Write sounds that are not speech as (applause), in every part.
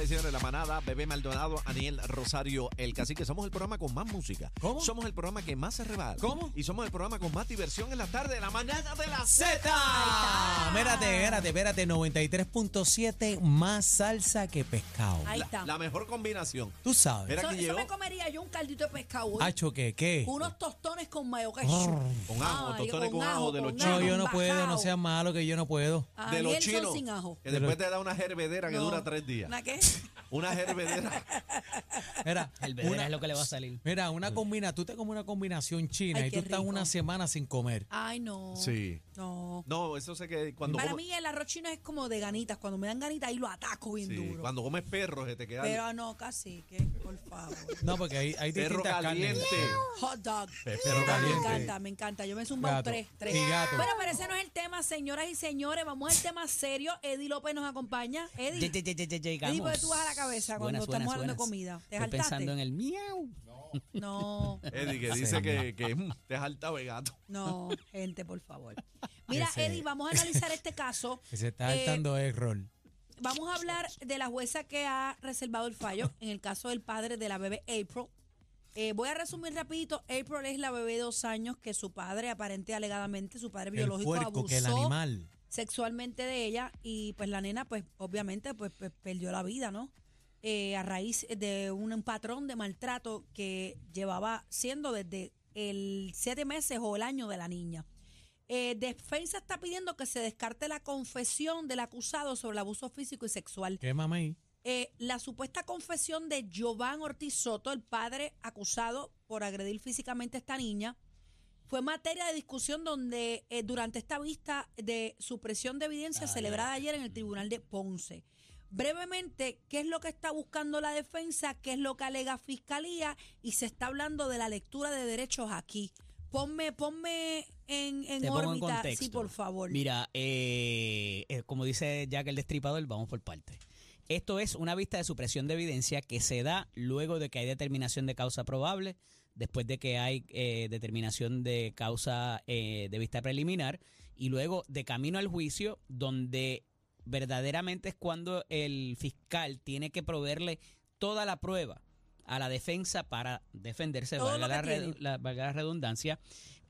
señores y señores, la manada, Bebé Maldonado, Aniel Rosario, el cacique. Somos el programa con más música. ¿Cómo? Somos el programa que más se rebala. ¿Cómo? Y somos el programa con más diversión en la tarde, la manada de la Z. Espérate, espérate, espérate. 93.7 más salsa que pescado. Ahí La, está. la mejor combinación. Tú sabes. Mira Eso, eso llegó me comería yo un caldito de pescado. hoy. ¿qué? ¿Qué? Unos tostones con mayo Con ajo, tostones con ajo de los No, chinos. yo no puedo, no seas malo que yo no puedo. de los Aniel son chinos. sin ajo. Que después te da una hervedera que No. dura tres días. ¿Una qué? (laughs) Una hervedera. Mira, una, es lo que le va a salir. mira, una combina, tú te comes una combinación china Ay, y tú qué estás rico. una semana sin comer. Ay, no. Sí. No. No, eso sé que cuando Para comes, mí el arroz chino es como de ganitas. Cuando me dan ganitas ahí lo ataco bien sí, duro. cuando comes perro se te queda el Pero no, casi que, por favor. No, porque hay, hay perro distintas caliente. carnes. Hot dog. Perro Me caliente. encanta, me encanta. Yo me zumbado Gato. tres, tres. Y gato. Bueno, pero ese no es el tema, señoras y señores. Vamos al tema serio. Eddie López nos acompaña. Eddie. Ye- ye- ye- ye- ye- Eddie, ¿por qué Llegamos. Tú vas a la cabeza cuando Buenas, estamos buenas, hablando de comida? ¿Te Estoy jaltaste? pensando en el miau. No, (laughs) Eddie, que dice que, que mm, te jalta de gato. no, gente, por favor. Mira, Ese- Eddie, vamos a analizar este caso. Que (laughs) se está Eh, saltando error. Vamos a hablar de la jueza que ha reservado el fallo en el caso del padre de la bebé April. Eh, voy a resumir rapidito. April es la bebé de dos años que su padre, aparente alegadamente, su padre El biológico puerco que el abusó animal. Sexualmente de ella y pues la nena, pues obviamente, pues, pues, perdió la vida, ¿no? Eh, a raíz de un patrón de maltrato que llevaba siendo desde el siete meses o el año de la niña. Eh, defensa está pidiendo que se descarte la confesión del acusado sobre el abuso físico y sexual. ¿Qué mamey? Eh, la supuesta confesión de Giovanni Ortiz Soto, el padre acusado por agredir físicamente a esta niña, fue materia de discusión donde eh, durante esta vista de supresión de evidencia celebrada ayer en el Tribunal de Ponce. Brevemente, ¿qué es lo que está buscando la defensa? ¿Qué es lo que alega Fiscalía? Y se está hablando de la lectura de derechos aquí. Ponme, ponme en, en en órbita, contexto. sí, por favor. Mira, eh, eh, como dice Jack el Destripador, vamos por partes. Esto es una vista de supresión de evidencia que se da luego de que hay determinación de causa probable, después de que hay eh, determinación de causa eh, de vista preliminar y luego de camino al juicio, donde verdaderamente es cuando el fiscal tiene que proveerle toda la prueba a la defensa para defenderse, valga la, la- valga la redundancia,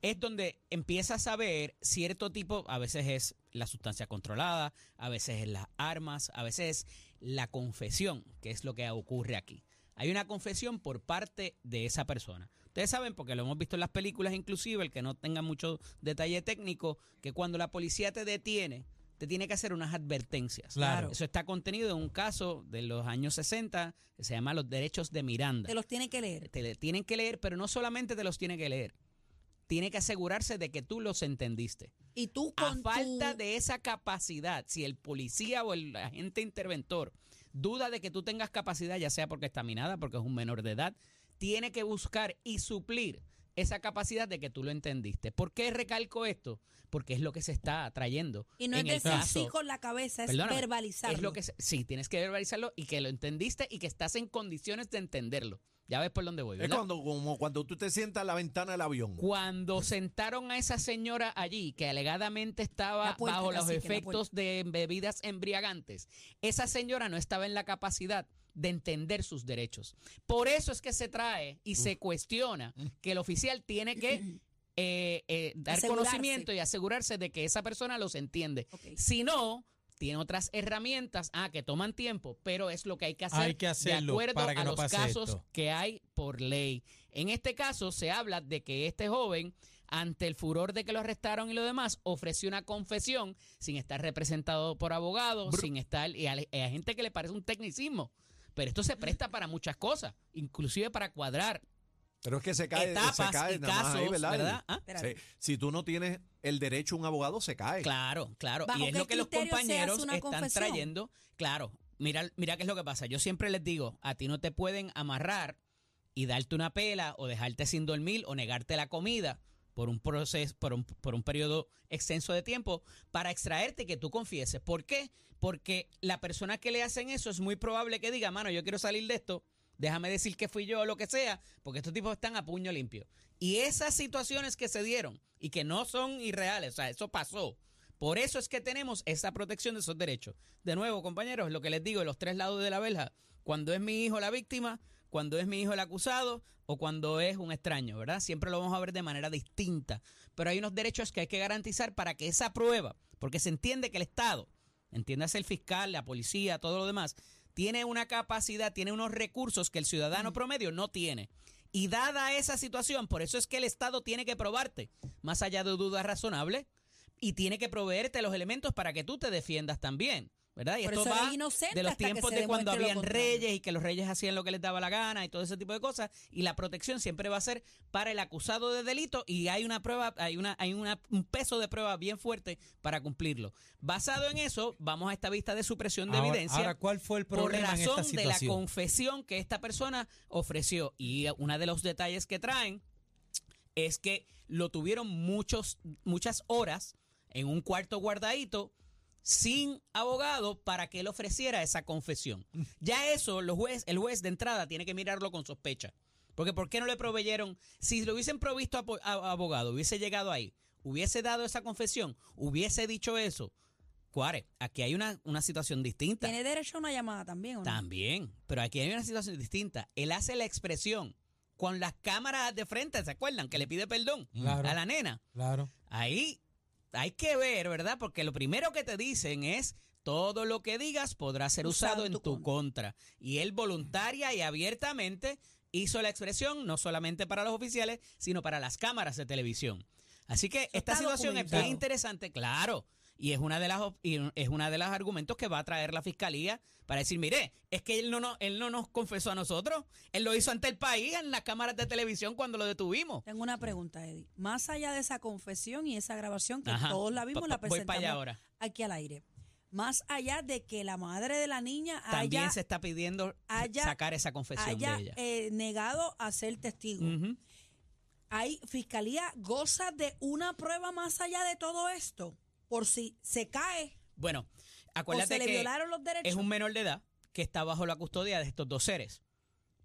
es donde empiezas a ver cierto tipo, a veces es la sustancia controlada, a veces es las armas, a veces es la confesión, que es lo que ocurre aquí. Hay una confesión por parte de esa persona. Ustedes saben, porque lo hemos visto en las películas inclusive, el que no tenga mucho detalle técnico, que cuando la policía te detiene, te tiene que hacer unas advertencias. Claro. Eso está contenido en un caso de los años 60 que se llama Los Derechos de Miranda Te los tiene que leer. te tienen que leer, pero no solamente te los tiene que leer. Tiene que asegurarse de que tú los entendiste. Y tú A con falta tu- de esa capacidad, si el policía o el agente interventor duda de que tú tengas capacidad, ya sea porque está minada, porque es un menor de edad, tiene que buscar y suplir esa capacidad de que tú lo entendiste. ¿Por qué recalco esto? Porque es lo que se está trayendo. Y no en es decir sí con la cabeza, es verbalizarlo. Es lo que sí, tienes que verbalizarlo y que lo entendiste y que estás en condiciones de entenderlo. Ya ves por dónde voy, Es cuando, como cuando tú te sientas en la ventana del avión. Cuando sentaron a esa señora allí, que alegadamente estaba La puerta, bajo los efectos de bebidas embriagantes, esa señora no estaba en la capacidad de entender sus derechos. Por eso es que se trae y se cuestiona que el oficial tiene que eh, eh, dar Asegurarse. conocimiento y asegurarse de que esa persona los entiende. Si no, tiene otras herramientas ah, que toman tiempo, pero es lo que hay que hacer Hay que de hacerlo acuerdo para que a no los pase casos esto. que hay por ley. En este caso se habla de que este joven, ante el furor de que lo arrestaron y lo demás, ofreció una confesión sin estar representado por abogados, sin estar, y a, y a gente que le parece un tecnicismo. Pero esto se presta para muchas cosas, inclusive para cuadrar Pero es que se cae, etapas se cae y nada más casos, ahí, ¿verdad? ¿verdad? Ah. Sí. Si tú no tienes el derecho a un abogado, se cae. Claro, claro. ¿Bajo Y es lo que los compañeros están confesión? trayendo. Claro, mira, mira qué es lo que pasa. Yo siempre les digo, a ti no te pueden amarrar y darte una pela o dejarte sin dormir o negarte la comida por un proceso, por un, por un periodo extenso de tiempo para extraerte y que tú confieses. ¿Por qué? Porque la persona que le hacen eso es muy probable que diga, mano, yo quiero salir de esto, déjame decir que fui yo o lo que sea, porque estos tipos están a puño limpio. Y esas situaciones que se dieron y que no son irreales, o sea, eso pasó. Por eso es que tenemos esa protección de esos derechos. De nuevo, compañeros, lo que les digo, los tres lados de la verja, cuando es mi hijo la víctima, cuando es mi hijo el acusado o cuando es un extraño, ¿verdad? Siempre lo vamos a ver de manera distinta. Pero hay unos derechos que hay que garantizar para que esa prueba, porque se entiende que el Estado, entiéndase el fiscal, la policía, todo lo demás, tiene una capacidad, tiene unos recursos que el ciudadano promedio no tiene. Y dada esa situación, por eso es que el Estado tiene que probarte, más allá de dudas razonables, y tiene que proveerte los elementos para que tú te defiendas también. ¿Verdad? Y Por esto va de los tiempos de cuando habían reyes y que los reyes hacían lo que les daba la gana y todo ese tipo de cosas. Y la protección siempre va a ser para el acusado de delito y hay una prueba, hay una, hay una, un peso de prueba bien fuerte para cumplirlo. Basado en eso, vamos a esta vista de supresión de Ahora- evidencia. ahora, ¿cuál fue el por problema en esta razón de la confesión que esta persona ofreció. Y uno de los detalles que traen es que lo tuvieron muchos, muchas horas en un cuarto guardadito sin abogado para que él ofreciera esa confesión. Ya eso, los juez, el juez de entrada tiene que mirarlo con sospecha. Porque ¿por qué no le proveyeron? Si lo hubiesen provisto a, abogado, hubiese llegado ahí, hubiese dado esa confesión, hubiese dicho eso. Cuare, aquí hay una, una situación distinta. Tiene derecho a una llamada también, ¿o no? También, pero aquí hay una situación distinta. Él hace la expresión con las cámaras de frente, ¿se acuerdan? Que le pide perdón Claro. a la nena. Claro. Ahí hay que ver, ¿verdad? Porque lo primero que te dicen es todo lo que digas podrá ser usado, en tu, contra. Y él voluntaria y abiertamente hizo la expresión no solamente para los oficiales, sino para las cámaras de televisión. Así que esta situación es bien interesante, claro. Y es una de las y es una de los argumentos que va a traer la fiscalía para decir, mire, es que él no, no, él no nos confesó a nosotros, él lo hizo ante el país en las cámaras de televisión cuando lo detuvimos. Tengo una pregunta, Eddie. Más allá de esa confesión y esa grabación que Ajá. todos la vimos, Pa- la presentamos ahora. aquí al aire. Más allá de que la madre de la niña También haya, se está pidiendo haya- sacar esa confesión haya de ella. eh, negado a ser testigo. ¿Hay fiscalía goza de una prueba más allá de todo esto? Por si se cae Bueno, o acuérdate se le que violaron los derechos. es un menor de edad que está bajo la custodia de estos dos seres.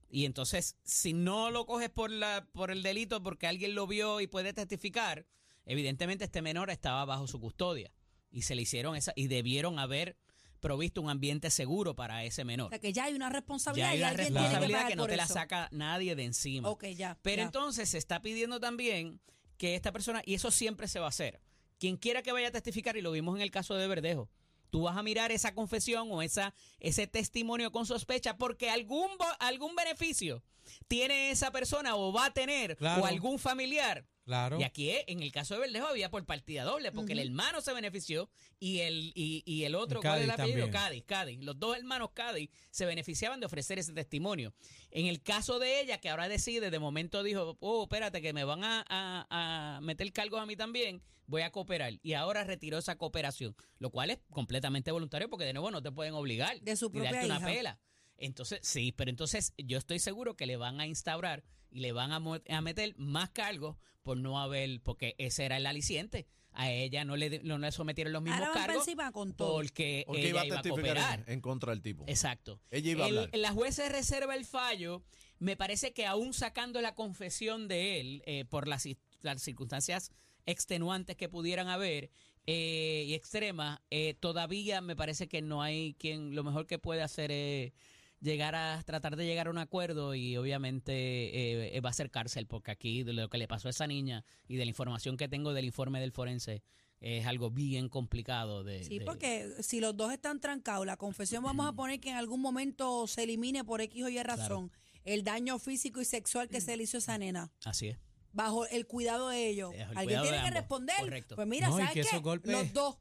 Y entonces, si no lo coges por la por el delito porque alguien lo vio y puede testificar, evidentemente este menor estaba bajo su custodia y se le hicieron esa y debieron haber provisto un ambiente seguro para ese menor. o sea, que ya hay una Ya responsabilidad hay y una alguien tiene que responsabilidad que no te la saca nadie de encima. Ok, ya. Pero ya. entonces se está pidiendo también que esta persona, y eso siempre se va a hacer, quien quiera que vaya a testificar, y lo vimos en el caso de Verdejo, tú vas a mirar esa confesión o esa, ese testimonio con sospecha porque algún, algún beneficio tiene esa persona o va a tener Claro. o algún familiar. Claro. Y aquí, eh, en el caso de Verdejo, había por partida doble, porque el hermano se benefició y el, y, y el otro, En ¿cuál es el Cádiz apellido? también. Cádiz, Cádiz. Los dos hermanos Cádiz se beneficiaban de ofrecer ese testimonio. En el caso de ella, que ahora decide, de momento dijo, oh, espérate, que me van a, a- a meter cargos a mí también, voy a cooperar. Y ahora retiró esa cooperación, lo cual es completamente voluntario, porque de nuevo no te pueden obligar De su ni darte propia una hija. pela. Entonces, sí, pero entonces yo estoy seguro que le van a instaurar y le van a, a meter más cargos por no haber, porque ese era el aliciente. A ella no le, no le sometieron los mismos Ahora cargos con todo. porque, Porque ella iba a a cooperar. en, en contra del tipo. Exacto. Ella iba a El- hablar. La jueza reserva el fallo. Me parece que aún sacando la confesión de él eh, por las, las circunstancias extenuantes que pudieran haber eh, y extremas, eh, todavía me parece que no hay quien lo mejor que puede hacer es llegar a tratar de llegar a un acuerdo y obviamente eh, va a ser cárcel porque aquí de lo que le pasó a esa niña y de la información que tengo del informe del forense es algo bien complicado de Sí, de- porque si los dos están trancados, la confesión vamos a poner que en algún momento se elimine por X o Y razón el daño físico y sexual que se le hizo a esa nena, así es bajo el cuidado de ellos. El Alguien tiene que ambos, responder. correcto. Pues mira, No, ¿sabes que qué? esos golpes- Los dos.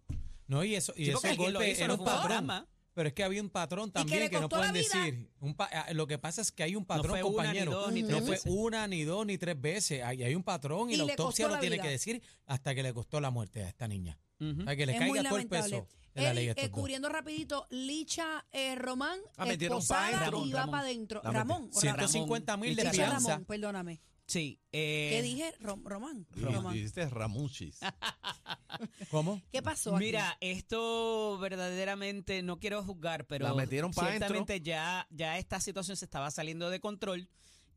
No, y eso, y Sí, porque ese alguien lo golpe hizo, era no un patrón. drama. Pero es que había un patrón que también le que, no pueden decir. Un pa- ah, lo que pasa es que hay un patrón, fue una, ni compañero. dos, ni no fue una, ni dos, ni tres veces. Hay, hay un patrón y, Y la autopsia lo la tiene vida. que decir hasta que le costó la muerte a esta niña. Ujú. Para que le es caiga todo el peso de la ley eh, cubriendo rapidito, Licha eh, Román, Ah, esposada y va Ramón. para adentro. Ramón. o Ramón. 150 mil de fianza. Ramón, perdóname. Sí. eh, ¿Qué dije? Rom- Román. Dijiste Ramuchis. (laughs) ¿Cómo? ¿Qué pasó aquí? Mira, esto verdaderamente no quiero juzgar, pero La metieron pa' ciertamente ya, ya esta situación se estaba saliendo de control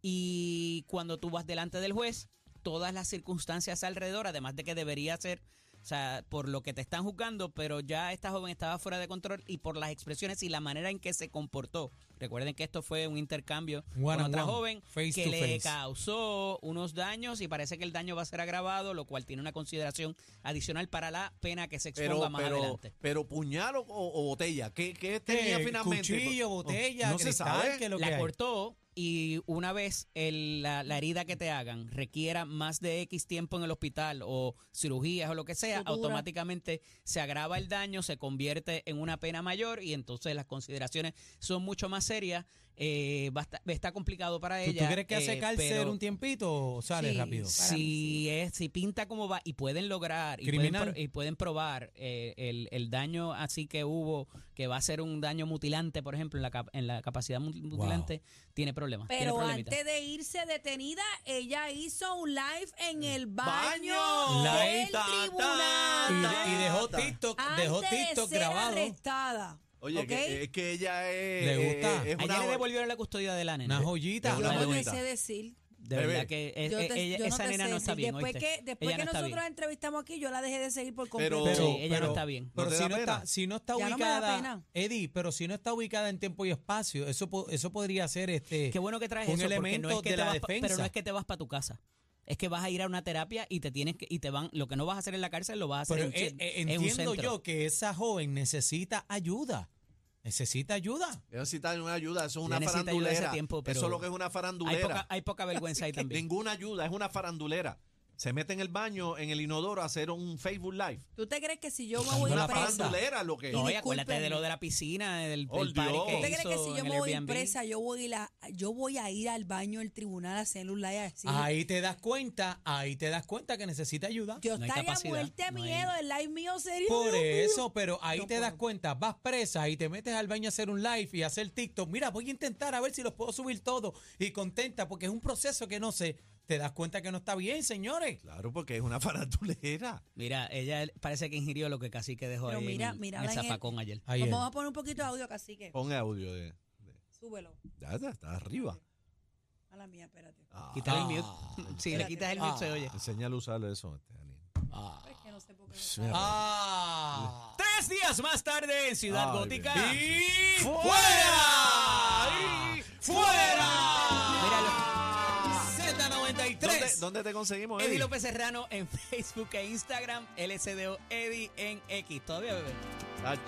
y cuando tú vas delante del juez, todas las circunstancias alrededor, además de que debería ser, o sea, por lo que te están juzgando, pero ya esta joven estaba fuera de control y por las expresiones y la manera en que se comportó. Recuerden que esto fue un intercambio One con on otra one, joven face que le face. causó unos daños y parece que el daño va a ser agravado, lo cual tiene una consideración adicional para la pena que se exponga Pero, más pero, adelante. pero puñal o, o botella. ¿Qué, qué tenía Eh, finalmente? Cuchillo, botella, no se cristal, sabe. ¿qué es lo que la cortó y una vez el- la, la herida que te hagan requiera más de X tiempo en el hospital o cirugías o lo que sea, automáticamente se agrava el daño, se convierte en una pena mayor y entonces las consideraciones son mucho más serias. Eh, va a estar- está complicado para ¿Tú, ella. tú crees que hace eh, cárcel pero un tiempito o sale Sí, rápido? Si, es, si pinta como va y pueden lograr y pueden, Criminal. pro- y pueden probar eh, el, el daño así que hubo, que va a ser un daño mutilante, por ejemplo, en la, cap- en la capacidad mu- mutilante, tiene problemas. tiene Pero problemitas. antes de irse detenida, ella hizo un live en el baño, Baño. del Live. Ta, ta, tribunal. Y, y dejó TikTok, dejó antes TikTok de ser grabado. arrestada. Oye, ¿ok? que, es que ella es. Le gusta. es A una- ella le devolvieron la custodia de la nena. Una joyita. Yo una no te sé decir. De Bebé. verdad que es- Yo eh, te- ella- yo no esa te nena sé no está decir. bien. Después ¿oíste? que, después Ella que no está nosotros la bien. entrevistamos aquí, yo la dejé de seguir por completo. Pero- Sí, ella no está bien. Pero ¿No te si da no, pena? está, si no está Ya no me da ubicada, pena. Eddie, pero si no está ubicada en tiempo y espacio, eso po- eso podría ser este Qué bueno que traes un eso, porque elemento no es que de te la vas pa- defensa. pero no es que te vas para tu casa. Es que vas a ir a una terapia y te tienes que y te van lo que no vas a hacer en la cárcel lo vas a hacer Pero en, eh, un- eh, en un entiendo centro. yo que esa joven necesita ayuda. Necesita ayuda. Necesita una ayuda, eso es una farandulera. tiempo, pero eso es lo que es una hay farandulera. poca, hay poca vergüenza ahí (laughs) también. Ninguna ayuda, es una farandulera. Se mete en el baño, en el inodoro, a hacer un Facebook Live. ¿Tú te crees que si yo me voy la Una presa, farandulera lo que. No, y acuérdate de lo de la piscina, del, Oh, party que ¿tú te crees que si yo me voy presa, yo voy, a la- yo voy a ir al baño del tribunal a hacer un live así? Ahí te das cuenta, ahí te das cuenta que necesita ayuda. yo no estaría muerte no hay- miedo, el live mío sería... Por mío. eso, pero ahí No te das cuenta, vas presa y te metes al baño a hacer un live y a hacer TikTok. Mira, voy a intentar a ver si los puedo subir todos y contenta porque es un proceso que no sé. Te das cuenta que no está bien, señores. Claro, porque es una (laughs) farandulera. Mira, ella parece que ingirió lo que casi que dejó Pero ahí mira, en el, mira en el en el- zafacón ayer. Ayer. Vamos a poner un poquito de audio, cacique. Pon audio de. Súbelo. Ya está, está arriba. A la mía, espérate. Ah, Quítale el Ah. (laughs) mute. Si le quitas el mute se oye. enséñale a usar eso. este, Daniel. Es que no sé por qué. Ah. Tres días más tarde en Ciudad Ay, Gótica. ¡Y ¡Fuera! ¡Y fuera! Míralo. Z93. ¿Dónde, ¿Dónde te conseguimos, Eddie Eddie? López Serrano en (laughs) Facebook e Instagram, LSDO Eddie en X. Todavía, bebé. Ach.